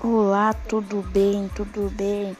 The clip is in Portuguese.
Olá, tudo bem? Tudo bem?